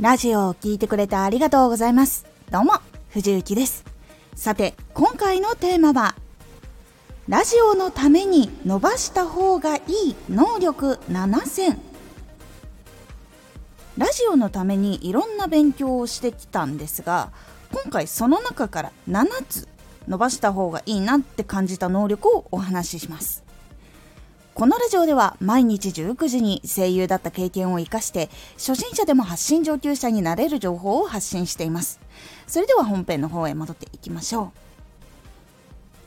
ラジオを聴いてくれてありがとうございます。どうも、藤幸です。さて、今回のテーマは、ラジオのために伸ばした方がいい能力7選。ラジオのためにいろんな勉強をしてきたんですが、今回その中から7つ伸ばした方がいいなって感じた能力をお話しします。このラジオでは毎日19時に声優だった経験を生かして初心者でも発信上級者になれる情報を発信しています。それでは本編の方へ戻っていきましょ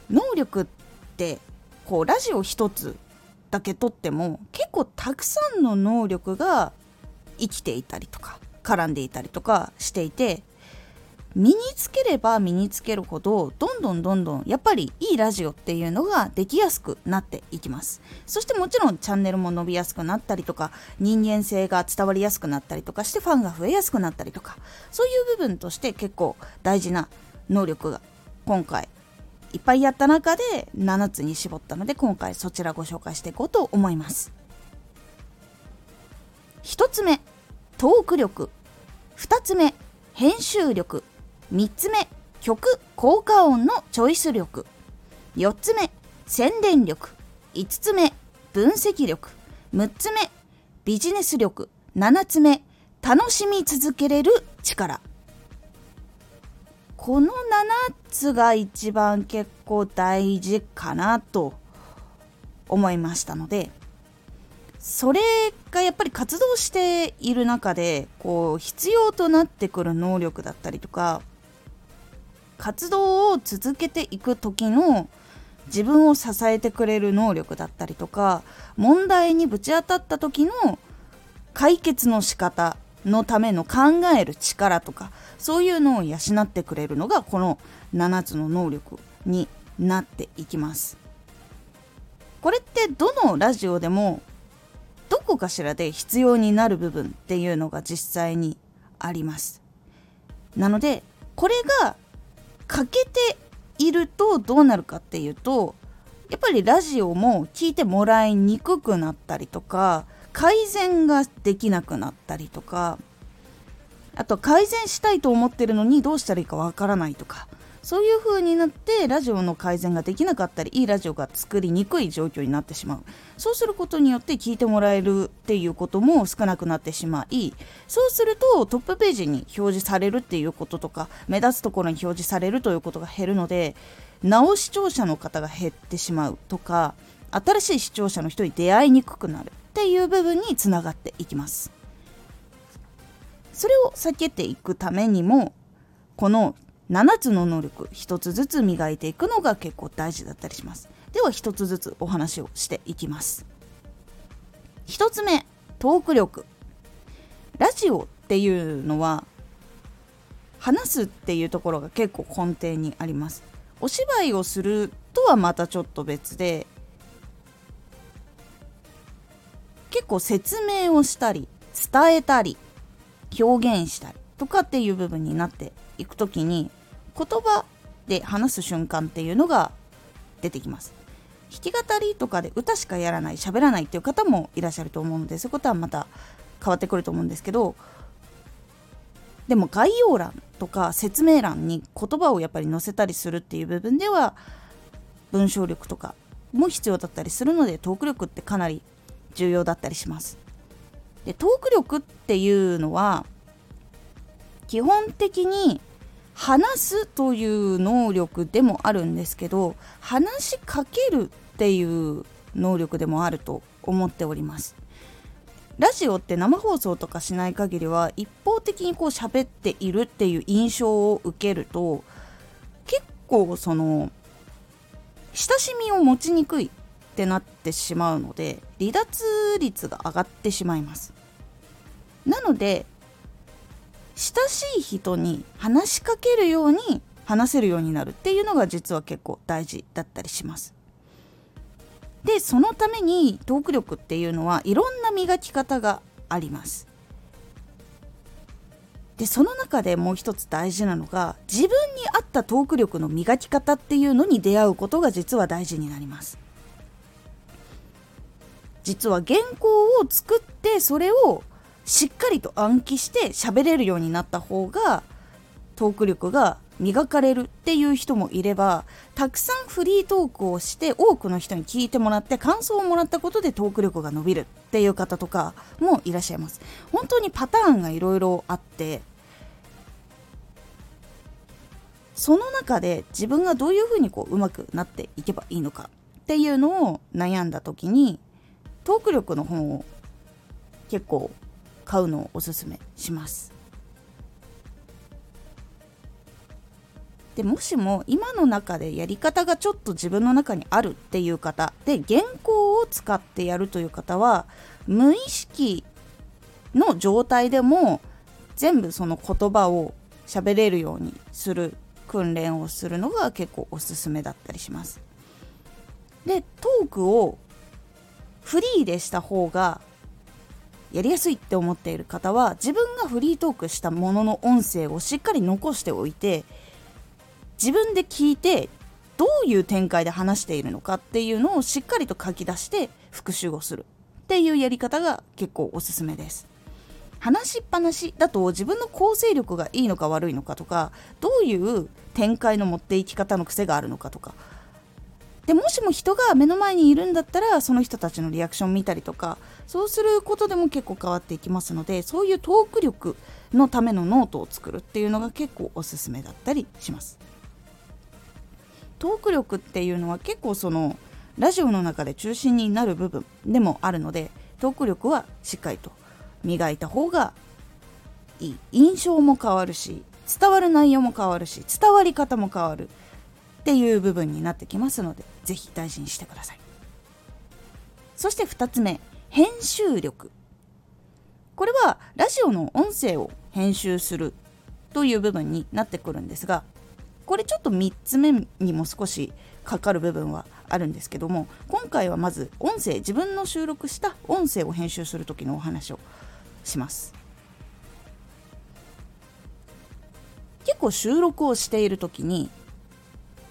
う。能力ってこうラジオ一つだけとっても結構たくさんの能力が生きていたりとか絡んでいたりとかしていて身につければ身につけるほどどんどんどんどんやっぱりいいラジオっていうのができやすくなっていきます。そしてもちろんチャンネルも伸びやすくなったりとか人間性が伝わりやすくなったりとかしてファンが増えやすくなったりとかそういう部分として結構大事な能力が今回いっぱいやった中で7つに絞ったので今回そちらご紹介していこうと思います。1つ目トーク力。2つ目編集力。3つ目曲効果音のチョイス力。4つ目宣伝力。5つ目分析力。6つ目ビジネス力。7つ目楽しみ続けれる力。この7つが一番結構大事かなと思いましたのでそれがやっぱり活動している中でこう必要となってくる能力だったりとか活動を続けていく時の自分を支えてくれる能力だったりとか問題にぶち当たった時の解決の仕方のための考える力とかそういうのを養ってくれるのがこの7つの能力になっていきます。これってどのラジオでもどこかしらで必要になる部分っていうのが実際にあります。なのでこれが欠けているとどうなるかっていうとやっぱりラジオも聞いてもらいにくくなったりとか改善ができなくなったりとかあと改善したいと思ってるのにどうしたらいいかわからないとかそういう風になってラジオの改善ができなかったりいいラジオが作りにくい状況になってしまう。そうすることによって聞いてもらえるっていうことも少なくなってしまいそうするとトップページに表示されるっていうこととか目立つところに表示されるということが減るのでなお視聴者の方が減ってしまうとか新しい視聴者の人に出会いにくくなるっていう部分につながっていきます。それを避けていくためにもこの7つの能力1つずつ磨いていくのが結構大事だったりします。では1つずつお話をしていきます。1つ目トーク力。ラジオっていうのは話すっていうところが結構根底にあります。お芝居をするとはまたちょっと別で結構説明をしたり伝えたり表現したりとかっていう部分になっていく時に言葉で話す瞬間っていうのが出てきます。弾き語りとかで歌しかやらない喋らないっていう方もいらっしゃると思うのでそういうことはまた変わってくると思うんですけどでも概要欄とか説明欄に言葉をやっぱり載せたりするっていう部分では文章力とかも必要だったりするのでトーク力ってかなり重要だったりします。でトーク力っていうのは基本的に話すという能力でもあるんですけど話しかけるっていう能力でもあると思っております。ラジオって生放送とかしない限りは一方的にこう喋っているっていう印象を受けると結構その親しみを持ちにくいってなってしまうので離脱率が上がってしまいます。なので親しい人に話しかけるように話せるようになるっていうのが実は結構大事だったりします。でそのためにトーク力っていうのはいろんな磨き方があります。でその中でもう一つ大事なのが自分に合ったトーク力の磨き方っていうのに出会うことが実は大事になります。実は原稿を作ってそれをしっかりと暗記して喋れるようになった方がトーク力が磨かれるっていう人もいればたくさんフリートークをして多くの人に聞いてもらって感想をもらったことでトーク力が伸びるっていう方とかもいらっしゃいます。本当にパターンがいろいろあってその中で自分がどういうふうにこううまくなっていけばいいのかっていうのを悩んだ時にトーク力の本を結構買うのをおすすめしますでもしも今の中でやり方がちょっと自分の中にあるっていう方で原稿を使ってやるという方は無意識の状態でも全部その言葉を喋れるようにする訓練をするのが結構おすすめだったりします。でトークをフリーでした方がやりやすいって思っている方は自分がフリートークしたものの音声をしっかり残しておいて自分で聞いてどういう展開で話しているのかっていうのをしっかりと書き出して復習をするっていうやり方が結構おすすめです。話しっぱなしだと自分の構成力がいいのか悪いのかとかどういう展開の持っていき方の癖があるのかとかでもしも人が目の前にいるんだったらその人たちのリアクション見たりとかそうすることでも結構変わっていきますのでそういうトーク力のためのノートを作るっていうのが結構おすすめだったりします。トーク力っていうのは結構そのラジオの中で中心になる部分でもあるのでトーク力はしっかりと磨いた方がいい。印象も変わるし伝わる内容も変わるし伝わり方も変わる。っていう部分になってきますので是非大事にしてください。そして2つ目編集力。これはラジオの音声を編集するという部分になってくるんですがこれちょっと3つ目にも少しかかる部分はあるんですけども今回はまず音声自分の収録した音声を編集する時のお話をします。結構収録をしている時に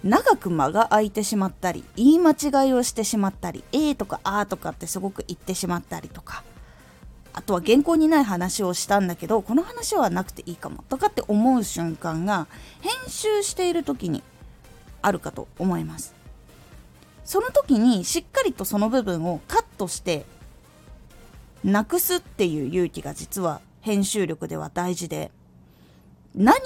長く間が空いてしまったり言い間違いをしてしまったり「えー」とか「あー」とかってすごく言ってしまったりとか。あとは原稿にない話をしたんだけどこの話はなくていいかもとかって思う瞬間が編集している時にあるかと思います。その時にしっかりとその部分をカットしてなくすっていう勇気が実は編集力では大事で何を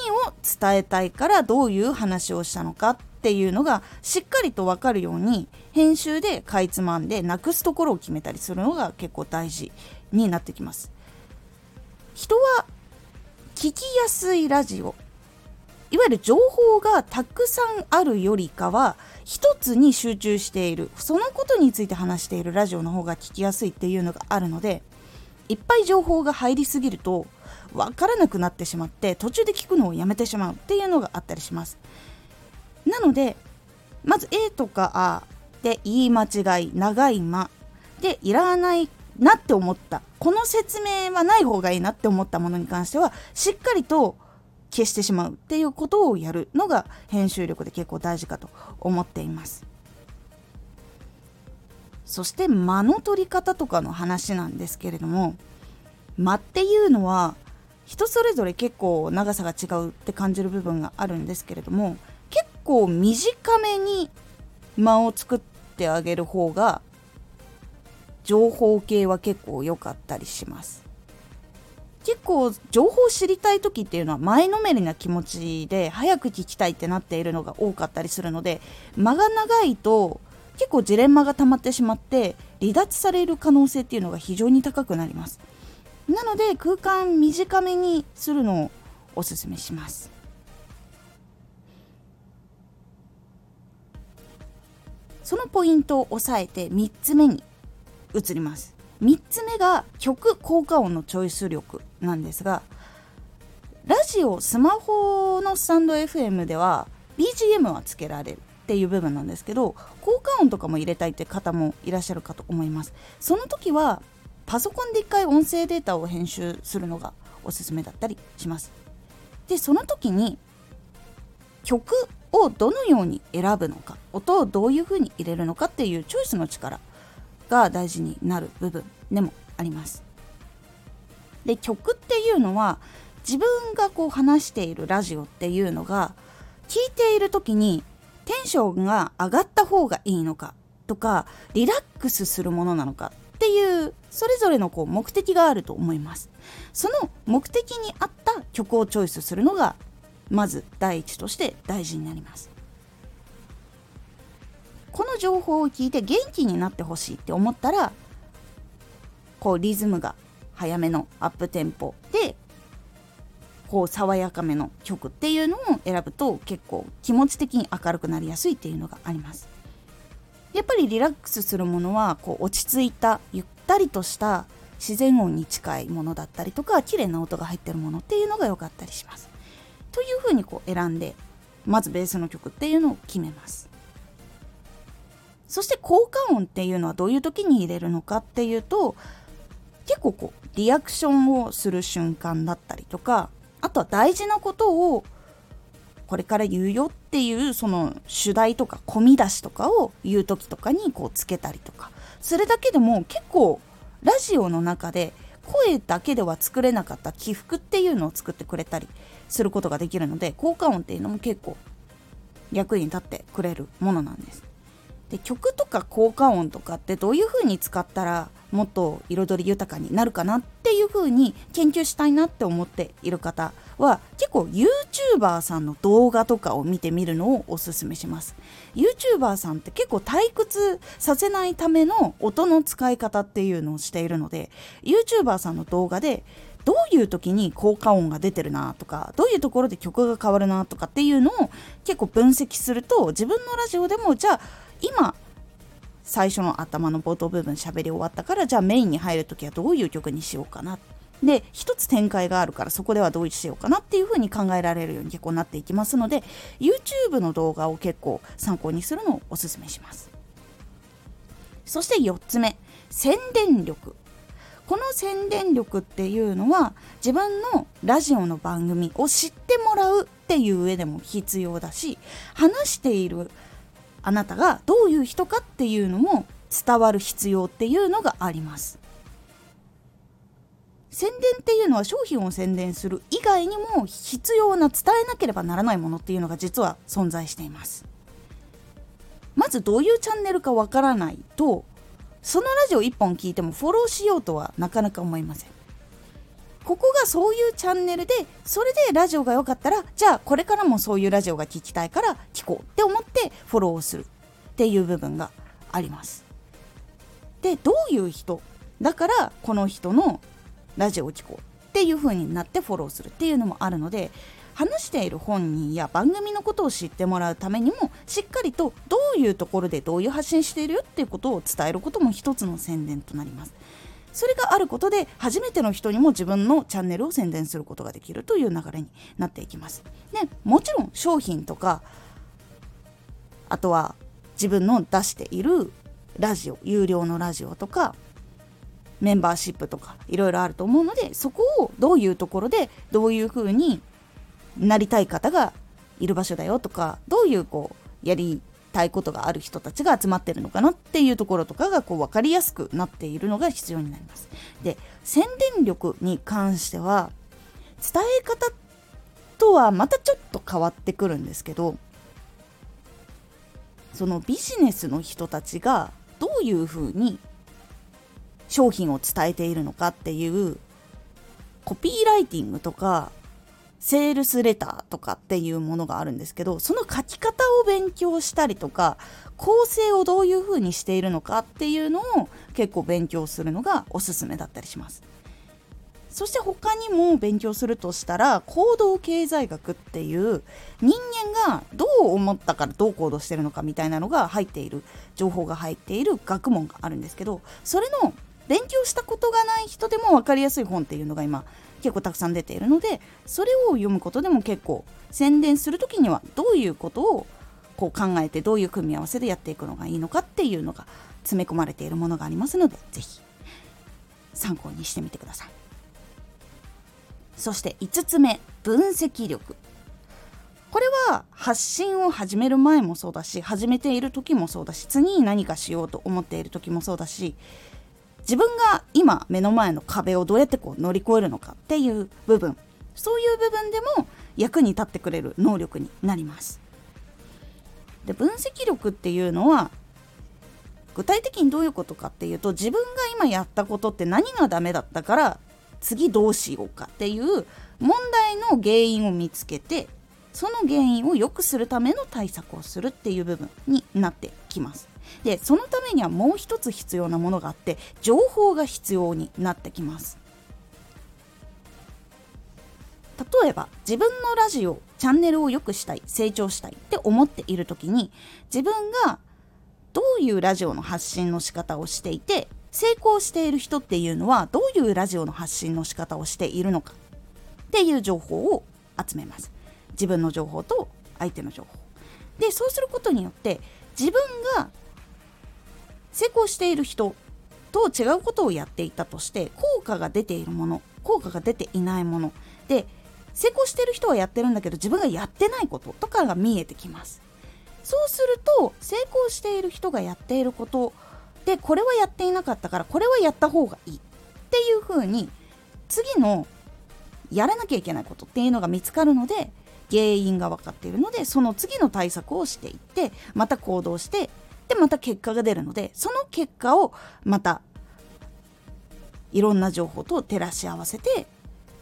伝えたいからどういう話をしたのかっていうのがしっかりと分かるように編集でかいつまんでなくすところを決めたりするのが結構大事になってきます。人は聞きやすいラジオ。いわゆる情報がたくさんあるよりかは一つに集中している。そのことについて話しているラジオの方が聞きやすいっていうのがあるのでいっぱい情報が入りすぎると分からなくなってしまって途中で聞くのをやめてしまうっていうのがあったりします。なのでまず A とか A で言い間違い長い間。でいらないなって思った。この説明はない方がいいなって思ったものに関してはしっかりと消してしまうっていうことをやるのが編集力で結構大事かと思っています。そして間の取り方とかの話なんですけれども間っていうのは人それぞれ結構長さが違うって感じる部分があるんですけれども結構短めに間を作ってあげる方が情報系は結構良かったりします。結構情報を知りたい時っていうのは前のめりな気持ちで早く聞きたいってなっているのが多かったりするので間が長いと結構ジレンマが溜まってしまって離脱される可能性っていうのが非常に高くなります。なので空間短めにするのをおすすめします。そのポイントを押さえて3つ目に移ります。3つ目が曲効果音のチョイス力なんですがラジオスマホのスタンド FM では BGM はつけられるっていう部分なんですけど効果音とかも入れたいって方もいらっしゃるかと思います。その時はパソコンで一回音声データを編集するのがおすすめだったりします。でその時に曲をどのように選ぶのか音をどういうふうに入れるのかっていうチョイスの力が大事になる部分でもあります。で曲っていうのは自分がこう話しているラジオっていうのが聞いている時にテンションが上がった方がいいのかとかリラックスするものなのかっていうそれぞれのこう目的があると思います。その目的に合った曲をチョイスするのがまず第一として大事になります。この情報を聞いて元気になってほしいって思ったらこうリズムが早めのアップテンポでこう爽やかめの曲っていうのを選ぶと結構気持ち的に明るくなりやすいっていうのがあります。やっぱりリラックスするものはこう落ち着いたゆったりとした自然音に近いものだったりとか綺麗な音が入ってるものっていうのが良かったりします。というふうにこう選んでまずベースの曲っていうのを決めます。そして効果音っていうのはどういう時に入れるのかっていうと結構こうリアクションをする瞬間だったりとかあとは大事なことをこれから言うよっていうその主題とか込み出しとかを言う時とかにこうつけたりとかそれだけでも結構ラジオの中で声だけでは作れなかった起伏っていうのを作ってくれたりすることができるので効果音っていうのも結構役に立ってくれるものなんです。で曲とか効果音とかってどういう風に使ったらもっと彩り豊かになるかなっていう風に研究したいなって思っている方は結構 YouTuber さんの動画とかを見てみるのをおすすめします YouTuber さんって結構退屈させないための音の使い方っていうのをしているので YouTuber さんの動画でどういう時に効果音が出てるなとかどういうところで曲が変わるなとかっていうのを結構分析すると自分のラジオでもじゃあ今最初の頭の冒頭部分喋り終わったからじゃあメインに入る時はどういう曲にしようかな。で一つ展開があるからそこではどうしようかなっていう風に考えられるように結構なっていきますので YouTube の動画を結構参考にするのをおすすめします。そして4つ目。宣伝力。この宣伝力っていうのは自分のラジオの番組を知ってもらうっていう上でも必要だし話しているあなたがどういう人かっていうのも伝わる必要っていうのがあります。宣伝っていうのは商品を宣伝する以外にも必要な伝えなければならないものっていうのが実は存在しています。まずどういうチャンネルかわからないとそのラジオ1本聞いてもフォローしようとはなかなか思いません。ここがそういうチャンネルでそれでラジオが良かったらじゃあこれからもそういうラジオが聞きたいから聞こうって思ってフォローをするっていう部分があります。でどういう人だからこの人のラジオを聞こうっていう風になってフォローするっていうのもあるので話している本人や番組のことを知ってもらうためにもしっかりとどういうところでどういう発信しているよっていうことを伝えることも一つの宣伝となりますそれがあることで初めての人にも自分のチャンネルを宣伝することができるという流れになっていきます。でもちろん商品とかあとは自分の出しているラジオ有料のラジオとかメンバーシップとかいろいろあると思うのでそこをどういうところでどういうふうになりたい方がいる場所だよとかどういうこうやりたいことがある人たちが集まってるのかなっていうところとかがこう分かりやすくなっているのが必要になります。で宣伝力に関しては伝え方とはまたちょっと変わってくるんですけどそのビジネスの人たちがどういうふうに商品を伝えているのかっていうコピーライティングとかセールスレターとかっていうものがあるんですけどその書き方を勉強したりとか構成をどういうふうにしているのかっていうのを結構勉強するのがおすすめだったりします。そして他にも勉強するとしたら行動経済学っていう人間がどう思ったからどう行動してるのかみたいなのが入っている情報が入っている学問があるんですけどそれの勉強したことがない人でも分かりやすい本っていうのが今結構たくさん出ているのでそれを読むことでも結構宣伝する時にはどういうことをこう考えてどういう組み合わせでやっていくのがいいのかっていうのが詰め込まれているものがありますので是非参考にしてみてください。そして5つ目分析力。これは発信を始める前もそうだし始めている時もそうだし次に何かしようと思っている時もそうだし自分が今目の前の壁をどうやってこう乗り越えるのかっていう部分そういう部分でも役に立ってくれる能力になります。で分析力っていうのは具体的にどういうことかっていうと自分が今やったことって何がダメだったから次どうしようかっていう問題の原因を見つけてその原因を良くするための対策をするっていう部分になってきます。でそのためにはもう一つ必要なものがあって情報が必要になってきます。例えば自分のラジオチャンネルを良くしたい成長したいって思っている時に自分がどういうラジオの発信の仕方をしていて成功している人っていうのはどういうラジオの発信の仕方をしているのかっていう情報を集めます。自分の情報と相手の情報。でそうすることによって自分が成功している人と違うことをやっていたとして効果が出ているもの効果が出ていないもの。で成功している人はやってるんだけど自分がやってないこととかが見えてきます。そうすると成功している人がやっていることでこれはやっていなかったからこれはやった方がいい。っていう風に次のやらなきゃいけないことっていうのが見つかるので原因が分かっているのでその次の対策をしていってまた行動してでまた結果が出るのでその結果をまたいろんな情報と照らし合わせて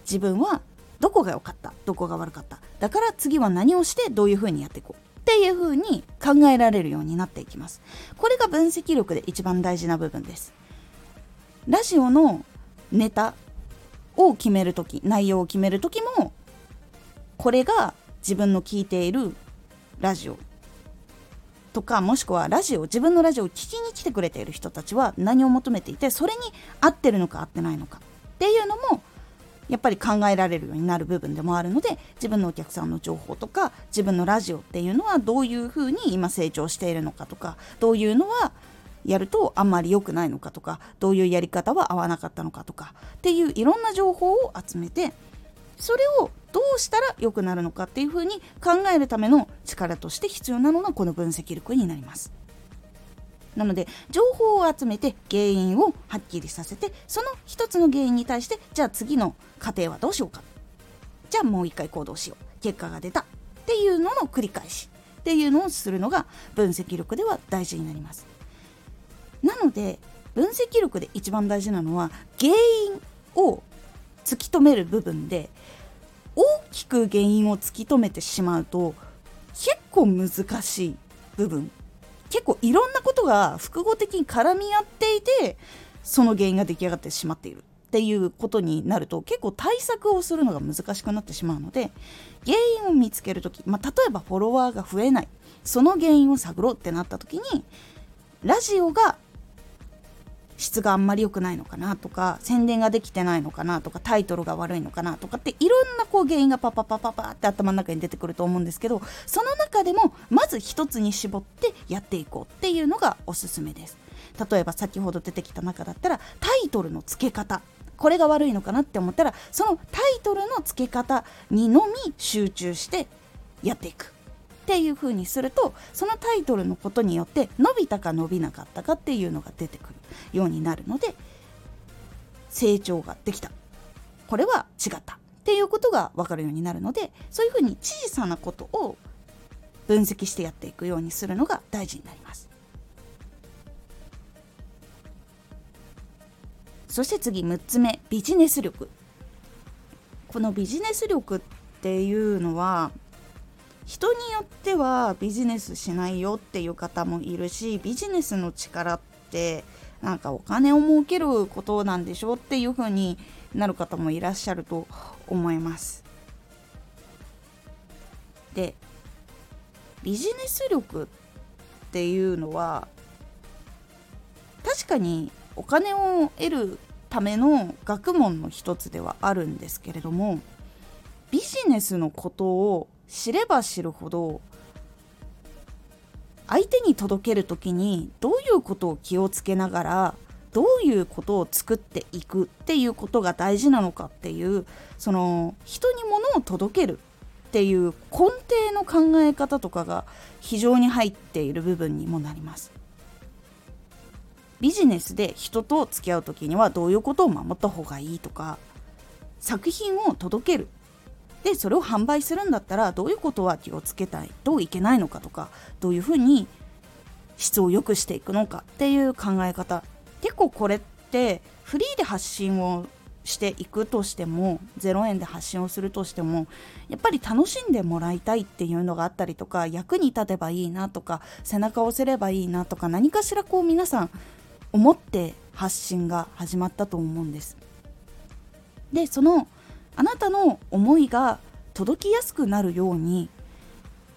自分はどこが良かったどこが悪かった。だから次は何をしてどういうふうにやっていこう。っていう風に考えられるようになっていきます。これが分析力で一番大事な部分です。ラジオのネタを決める時内容を決める時もこれが自分の聞いているラジオ。とかもしくはラジオ自分のラジオを聞きに来てくれている人たちは何を求めていてそれに合ってるのか合ってないのか。っていうのもやっぱり考えられるようになる部分でもあるので自分のお客さんの情報とか自分のラジオっていうのはどういうふうに今成長しているのかとかどういうのはやるとあんまり良くないのかとかどういうやり方は合わなかったのかとかっていういろんな情報を集めてそれをどうしたら良くなるのかっていうふうに考えるための力として必要なのがこの分析力になります。なので情報を集めて原因をはっきりさせてその一つの原因に対してじゃあ次の過程はどうしようか。じゃあもう一回行動しよう。結果が出たっていうのの繰り返し。っていうのをするのが分析力では大事になります。なので分析力で一番大事なのは原因を突き止める部分で大きく原因を突き止めてしまうと結構難しい部分。結構いろんなことが複合的に絡み合っていてその原因が出来上がってしまっている。っていうことになると結構対策をするのが難しくなってしまうので原因を見つける時、まあ、例えばフォロワーが増えない。その原因を探ろうってなった時にラジオが質があんまり良くないのかなとか宣伝ができてないのかなとかタイトルが悪いのかなとかっていろんなこう原因がパパパパパって頭の中に出てくると思うんですけどその中でもまず一つに絞ってやっていこうっていうのがおすすめです。例えば先ほど出てきた中だったらタイトルの付け方。これが悪いのかなって思ったらそのタイトルの付け方にのみ集中してやっていく。っていう風にするとそのタイトルのことによって伸びたか伸びなかったかっていうのが出てくる。ようになるので成長ができた。これは違ったっていうことが分かるようになるのでそういうふうに小さなことを分析してやっていくようにするのが大事になります。そして次6つ目ビジネス力。このビジネス力っていうのは人によってはビジネスしないよっていう方もいるしビジネスの力ってなんかお金を儲けることなんでしょうっていう風になる方もいらっしゃると思います。でビジネス力っていうのは確かにお金を得るための学問の一つではあるんですけれどもビジネスのことを知れば知るほど相手に届ける時にどういうことを気をつけながらどういうことを作っていくっていうことが大事なのかっていうその人に物を届けるっていう根底の考え方とかが非常に入っている部分にもなります。ビジネスで人と付き合う時にはどういうことを守った方がいいとか作品を届けるでそれを販売するんだったらどういうことは気をつけたいといけないのかとかどういうふうに質を良くしていくのかっていう考え方結構これってフリーで発信をしていくとしても0円で発信をするとしてもやっぱり楽しんでもらいたいっていうのがあったりとか役に立てばいいなとか背中を押せればいいなとか何かしらこう皆さん思って発信が始まったと思うんです。でそのあなたの思いが届きやすくなるように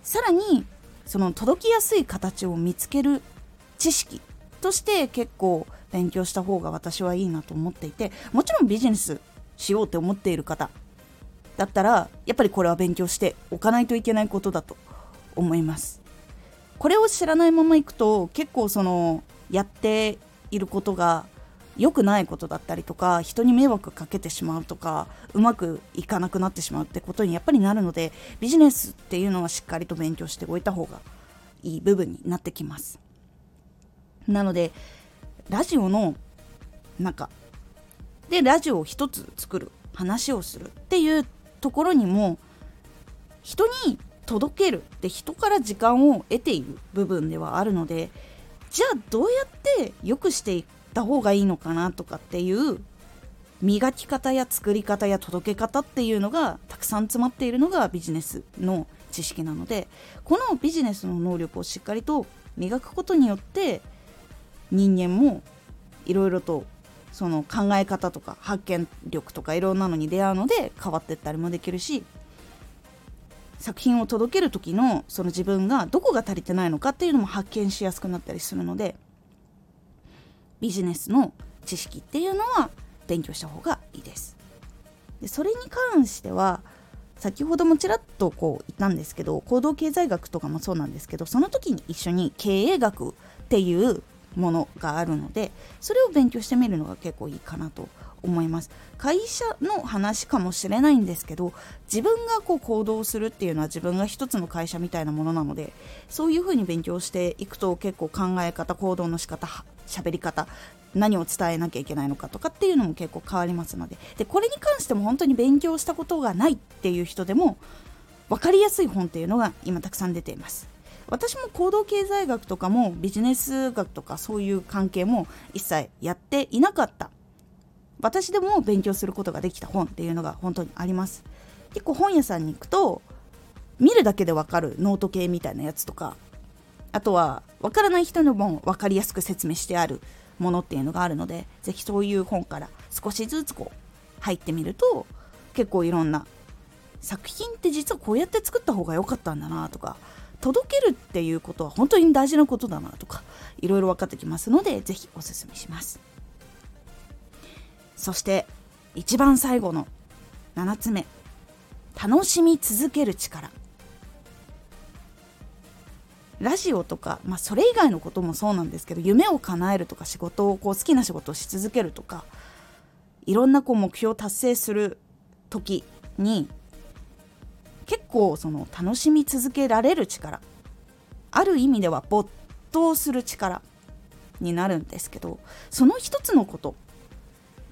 さらにその届きやすい形を見つける知識として結構勉強した方が私はいいなと思っていてもちろんビジネスしようって思っている方だったらやっぱりこれは勉強しておかないといけないことだと思います。これを知らないままいくと結構そのやっていることが良くないことだったりとか人に迷惑かけてしまうとかうまくいかなくなってしまうってことにやっぱりなるのでビジネスっていうのはしっかりと勉強しておいた方がいい部分になってきます。なのでラジオの中でラジオを一つ作る話をするっていうところにも人に届けるで人から時間を得ている部分ではあるのでじゃあどうやって良くしていくった方がいいのかなとかっていう磨き方や作り方や届け方っていうのがたくさん詰まっているのがビジネスの知識なのでこのビジネスの能力をしっかりと磨くことによって人間もいろいろとその考え方とか発見力とかいろんなのに出会うので変わっていったりもできるし作品を届ける時のその自分がどこが足りてないのかっていうのも発見しやすくなったりするのでビジネスの知識っていうのは勉強した方がいいです。でそれに関しては先ほどもちらっとこう言ったんですけど行動経済学とかもそうなんですけどその時に一緒に経営学っていうものがあるのでそれを勉強してみるのが結構いいかなと思います会社の話かもしれないんですけど自分がこう行動するっていうのは自分が一つの会社みたいなものなのでそういうふうに勉強していくと結構考え方行動の仕方喋り方何を伝えなきゃいけないのかとかっていうのも結構変わりますので。でこれに関しても本当に勉強したことがないっていう人でも分かりやすい本っていうのが今たくさん出ています。私も行動経済学とかもビジネス学とかそういう関係も一切やっていなかった。私でも勉強することができた本っていうのが本当にあります。結構本屋さんに行くと見るだけでわかるノート系みたいなやつとかあとはわからない人のも分かりやすく説明してあるものっていうのがあるので是非そういう本から少しずつこう入ってみると結構いろんな作品って実はこうやって作った方が良かったんだなとか届けるっていうことは本当に大事なことだなとかいろいろ分かってきますので是非おすすめします。そして一番最後の7つ目楽しみ続ける力。ラジオとか、まあ、それ以外のこともそうなんですけど夢を叶えるとか仕事をこう好きな仕事をし続けるとかいろんなこう目標を達成する時に結構その楽しみ続けられる力ある意味では没頭する力になるんですけどその一つのこと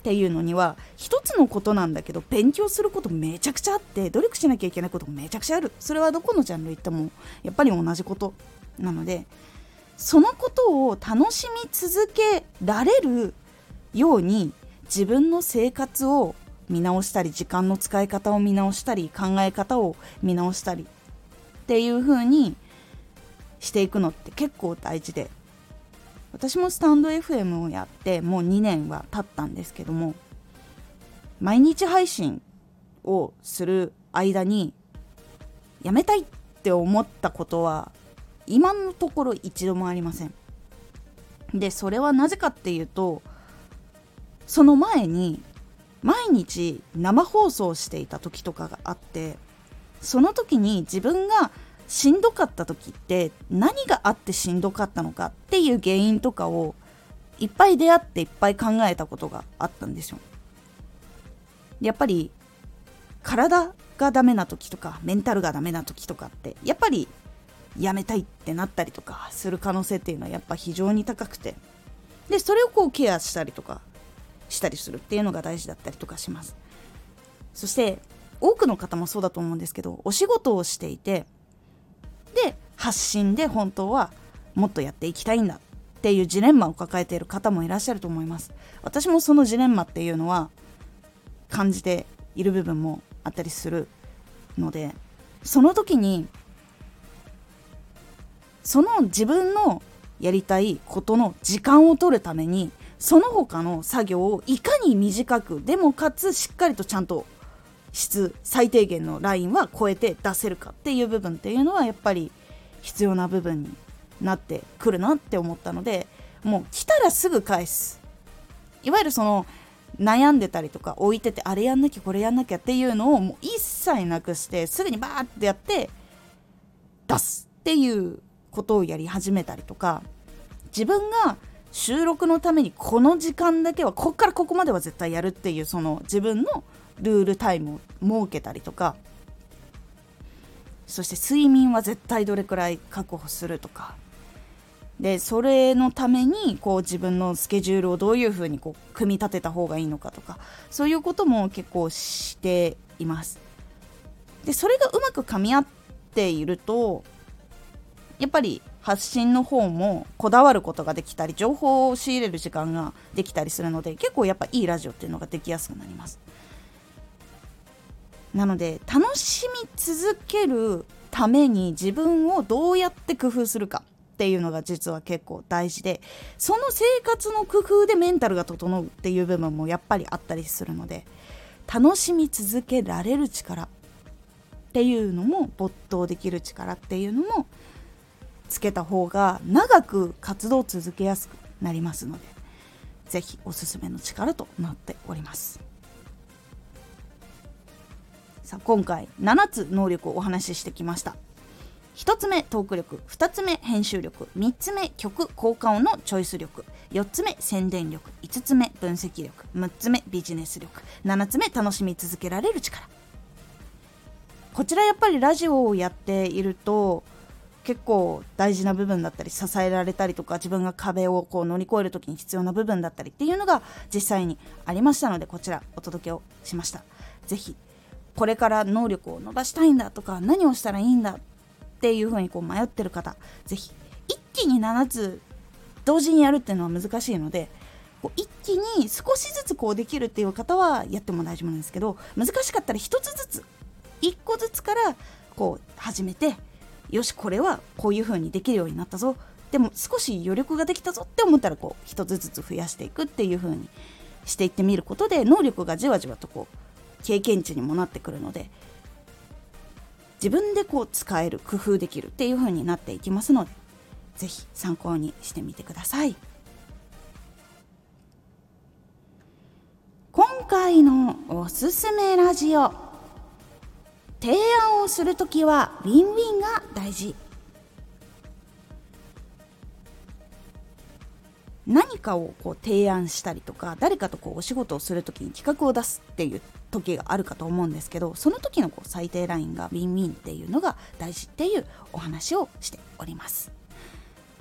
っていうのには一つのことなんだけど勉強することめちゃくちゃあって努力しなきゃいけないこともめちゃくちゃある。それはどこのジャンル行ってもやっぱり同じことなのでそのことを楽しみ続けられるように自分の生活を見直したり時間の使い方を見直したり考え方を見直したりっていう風にしていくのって結構大事で。私もスタンド FM をやってもう2年は経ったんですけども毎日配信をする間にやめたいって思ったことは今のところ一度もありません。でそれはなぜかっていうとその前に毎日生放送していた時とかがあってその時に自分がしんどかった時って何があってしんどかったのかっていう原因とかをいっぱい出会っていっぱい考えたことがあったんですよ。やっぱり体がダメな時とかメンタルがダメな時とかってやっぱりやめたいってなったりとかする可能性っていうのはやっぱ非常に高くてでそれをこうケアしたりとかしたりするっていうのが大事だったりとかしますそして多くの方もそうだと思うんですけどお仕事をしていてで発信で本当はもっとやっていきたいんだっていうジレンマを抱えている方もいらっしゃると思います。私もそのジレンマっていうのは感じている部分もあったりするのでその時にその自分のやりたいことの時間を取るためにその他の作業をいかに短くでもかつしっかりとちゃんと質最低限のラインは超えて出せるかっていう部分っていうのはやっぱり必要な部分になってくるなって思ったのでもう来たらすぐ返す。いわゆるその悩んでたりとか置いててあれやんなきゃこれやんなきゃっていうのをもう一切なくしてすぐにバーってやって出すっていうことをやり始めたりとか自分が収録のためにこの時間だけはこっからここまでは絶対やるっていうその自分のルールタイムを設けたりとかそして睡眠は絶対どれくらい確保するとか。でそれのためにこう自分のスケジュールをどういうふうにこう組み立てた方がいいのかとかそういうことも結構しています。でそれがうまく噛み合っているとやっぱり発信の方もこだわることができたり情報を仕入れる時間ができたりするので結構やっぱいいラジオっていうのができやすくなります。なので楽しみ続けるために自分をどうやって工夫するかっていうのが実は結構大事でその生活の工夫でメンタルが整うっていう部分もやっぱりあったりするので楽しみ続けられる力っていうのも没頭できる力っていうのもつけた方が長く活動を続けやすくなりますので是非おすすめの力となっております。さあ今回7つ能力をお話ししてきました。1つ目トーク力。2つ目編集力。3つ目曲効果音のチョイス力。4つ目宣伝力。5つ目分析力。6つ目ビジネス力。7つ目楽しみ続けられる力。こちらやっぱりラジオをやっていると結構大事な部分だったり支えられたりとか自分が壁をこう乗り越える時に必要な部分だったりっていうのが実際にありましたのでこちらお届けをしました。是非これから能力を伸ばしたいんだとか何をしたらいいんだっていうふうにこう迷ってる方是非一気に7つ同時にやるっていうのは難しいのでこう一気に少しずつこうできるっていう方はやっても大丈夫なんですけど難しかったら1つずつ1個ずつからこう始めてよしこれはこういう風にできるようになったぞ。でも少し余力ができたぞって思ったらこう1つずつ増やしていくっていう風にしていってみることで能力がじわじわとこう経験値にもなってくるので自分でこう使える工夫できるっていう風になっていきますので是非参考にしてみてください。今回のおすすめラジオ提案をする時はウィンウィンが大事。何かをこう提案したりとか誰かとこうお仕事をする時に企画を出すっていう時があるかと思うんですけどその時のこう最低ラインがウィンウィンっていうのが大事っていうお話をしております。